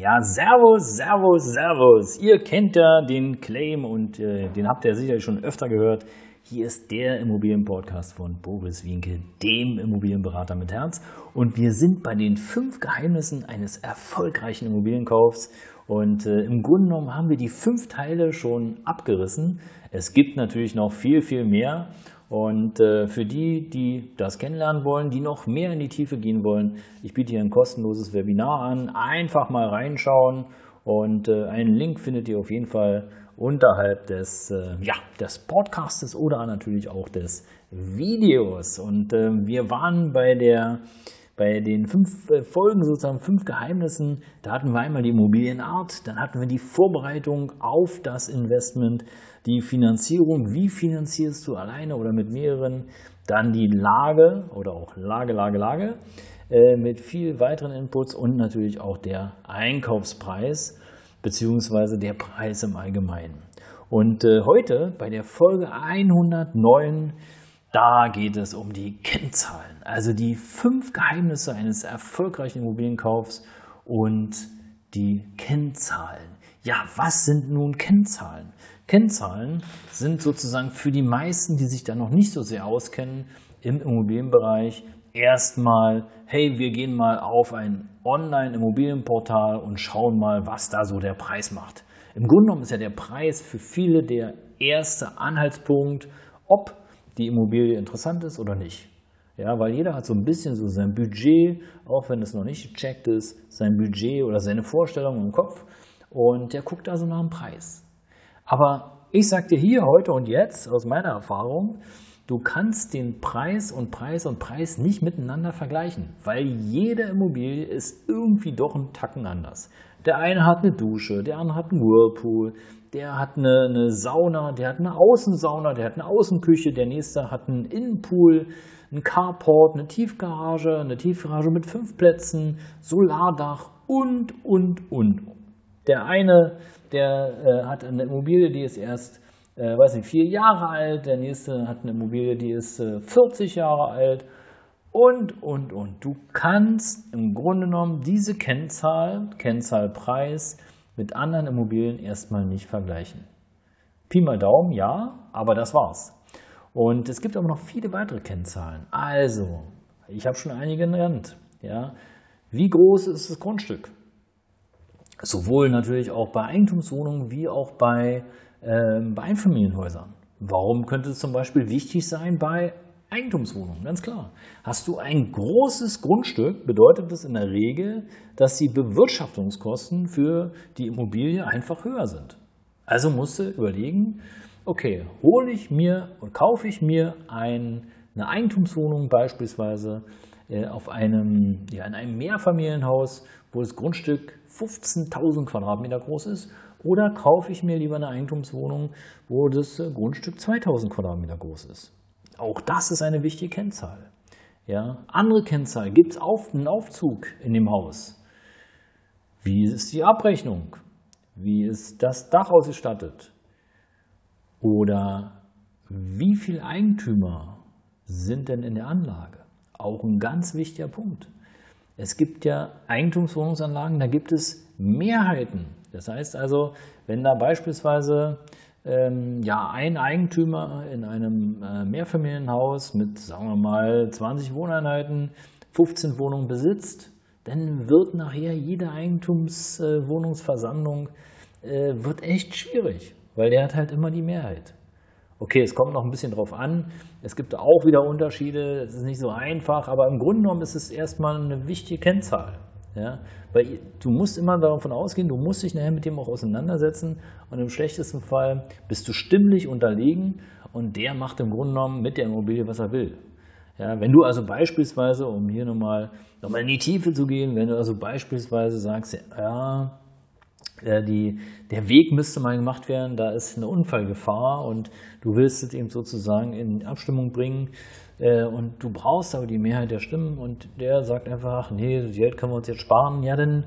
Ja, Servus, Servus, Servus. Ihr kennt ja den Claim und äh, den habt ihr sicherlich schon öfter gehört. Hier ist der Immobilienpodcast von Boris Winke, dem Immobilienberater mit Herz. Und wir sind bei den fünf Geheimnissen eines erfolgreichen Immobilienkaufs. Und äh, im Grunde genommen haben wir die fünf Teile schon abgerissen. Es gibt natürlich noch viel, viel mehr. Und äh, für die, die das kennenlernen wollen, die noch mehr in die Tiefe gehen wollen, ich biete hier ein kostenloses Webinar an. Einfach mal reinschauen und äh, einen Link findet ihr auf jeden Fall unterhalb des, äh, ja, des Podcastes oder natürlich auch des Videos. Und wir waren bei der bei den fünf äh, Folgen sozusagen fünf Geheimnissen, da hatten wir einmal die Immobilienart, dann hatten wir die Vorbereitung auf das Investment, die Finanzierung, wie finanzierst du alleine oder mit mehreren, dann die Lage oder auch Lage, Lage, Lage äh, mit viel weiteren Inputs und natürlich auch der Einkaufspreis beziehungsweise der Preis im Allgemeinen. Und äh, heute bei der Folge 109 da geht es um die Kennzahlen, also die fünf Geheimnisse eines erfolgreichen Immobilienkaufs und die Kennzahlen. Ja, was sind nun Kennzahlen? Kennzahlen sind sozusagen für die meisten, die sich da noch nicht so sehr auskennen im Immobilienbereich, erstmal, hey, wir gehen mal auf ein Online-Immobilienportal und schauen mal, was da so der Preis macht. Im Grunde genommen ist ja der Preis für viele der erste Anhaltspunkt, ob die Immobilie interessant ist oder nicht. Ja, weil jeder hat so ein bisschen so sein Budget, auch wenn es noch nicht gecheckt ist, sein Budget oder seine Vorstellung im Kopf und der guckt also nach dem Preis. Aber ich sage dir hier, heute und jetzt aus meiner Erfahrung, du kannst den Preis und Preis und Preis nicht miteinander vergleichen, weil jede Immobilie ist irgendwie doch ein Tacken anders. Der eine hat eine Dusche, der andere hat einen Whirlpool, der hat eine, eine, Sauna, der hat eine Außensauna, der hat eine Außenküche, der nächste hat einen Innenpool, einen Carport, eine Tiefgarage, eine Tiefgarage mit fünf Plätzen, Solardach und, und, und. Der eine, der äh, hat eine Immobilie, die ist erst, äh, weiß nicht, vier Jahre alt, der nächste hat eine Immobilie, die ist äh, 40 Jahre alt und, und, und. Du kannst im Grunde genommen diese Kennzahl, Kennzahlpreis, mit anderen Immobilien erstmal nicht vergleichen. Pi mal Daumen, ja, aber das war's. Und es gibt aber noch viele weitere Kennzahlen. Also, ich habe schon einige genannt. Ja. Wie groß ist das Grundstück? Sowohl natürlich auch bei Eigentumswohnungen wie auch bei, äh, bei Einfamilienhäusern. Warum könnte es zum Beispiel wichtig sein bei Eigentumswohnung, ganz klar. Hast du ein großes Grundstück, bedeutet das in der Regel, dass die Bewirtschaftungskosten für die Immobilie einfach höher sind. Also musst du überlegen, okay, hole ich mir und kaufe ich mir ein, eine Eigentumswohnung beispielsweise äh, auf einem, ja, in einem Mehrfamilienhaus, wo das Grundstück 15.000 Quadratmeter groß ist, oder kaufe ich mir lieber eine Eigentumswohnung, wo das Grundstück 2.000 Quadratmeter groß ist. Auch das ist eine wichtige Kennzahl. Ja, andere Kennzahl, gibt es auf, einen Aufzug in dem Haus? Wie ist die Abrechnung? Wie ist das Dach ausgestattet? Oder wie viele Eigentümer sind denn in der Anlage? Auch ein ganz wichtiger Punkt. Es gibt ja Eigentumswohnungsanlagen, da gibt es Mehrheiten. Das heißt also, wenn da beispielsweise ähm, ja, ein Eigentümer in einem äh, Mehrfamilienhaus mit, sagen wir mal, 20 Wohneinheiten, 15 Wohnungen besitzt, dann wird nachher jede Eigentumswohnungsversammlung äh, wird echt schwierig, weil der hat halt immer die Mehrheit. Okay, es kommt noch ein bisschen drauf an. Es gibt auch wieder Unterschiede. Es ist nicht so einfach, aber im Grunde genommen ist es erstmal eine wichtige Kennzahl. Ja? Weil du musst immer davon ausgehen, du musst dich nachher mit dem auch auseinandersetzen und im schlechtesten Fall bist du stimmlich unterlegen und der macht im Grunde genommen mit der Immobilie, was er will. Ja, wenn du also beispielsweise, um hier nochmal noch in die Tiefe zu gehen, wenn du also beispielsweise sagst, ja, die, der Weg müsste mal gemacht werden, da ist eine Unfallgefahr und du willst es eben sozusagen in Abstimmung bringen äh, und du brauchst aber die Mehrheit der Stimmen und der sagt einfach, nee, das Geld können wir uns jetzt sparen, ja, dann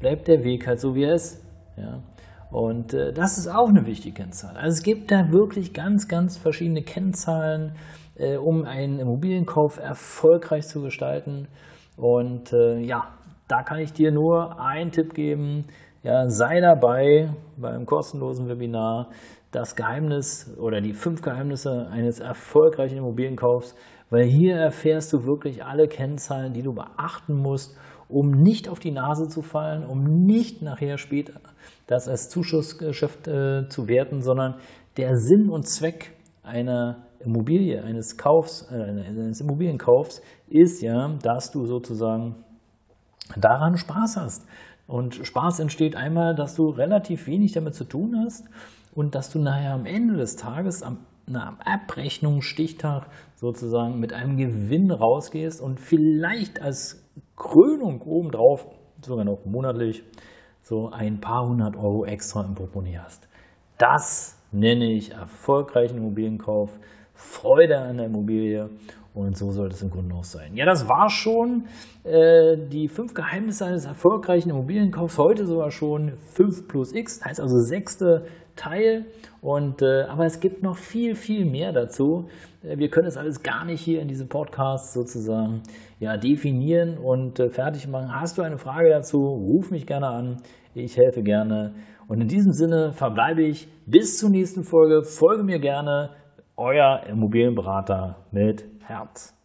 bleibt der Weg halt so, wie er ist. Ja. Und äh, das ist auch eine wichtige Kennzahl. Also es gibt da wirklich ganz, ganz verschiedene Kennzahlen, äh, um einen Immobilienkauf erfolgreich zu gestalten. Und äh, ja, da kann ich dir nur einen Tipp geben. Ja, sei dabei beim kostenlosen Webinar. Das Geheimnis oder die fünf Geheimnisse eines erfolgreichen Immobilienkaufs, weil hier erfährst du wirklich alle Kennzahlen, die du beachten musst, um nicht auf die Nase zu fallen, um nicht nachher später das als Zuschussgeschäft äh, zu werten, sondern der Sinn und Zweck einer Immobilie, eines Kaufs, äh, eines Immobilienkaufs ist ja, dass du sozusagen daran Spaß hast. Und Spaß entsteht einmal, dass du relativ wenig damit zu tun hast und dass du nachher am Ende des Tages, am, na, Abrechnung, Stichtag sozusagen mit einem Gewinn rausgehst und vielleicht als Krönung obendrauf, sogar noch monatlich, so ein paar hundert Euro extra im Portemonnaie hast. Das nenne ich erfolgreichen Immobilienkauf, Freude an der Immobilie und so sollte es im Grunde auch sein. Ja, das war schon äh, die fünf Geheimnisse eines erfolgreichen Immobilienkaufs. Heute sogar schon 5 plus X, heißt also sechste Teil. Und, äh, aber es gibt noch viel, viel mehr dazu. Äh, wir können es alles gar nicht hier in diesem Podcast sozusagen ja, definieren und äh, fertig machen. Hast du eine Frage dazu, ruf mich gerne an. Ich helfe gerne. Und in diesem Sinne verbleibe ich bis zur nächsten Folge. Folge mir gerne. Euer Immobilienberater mit Herz.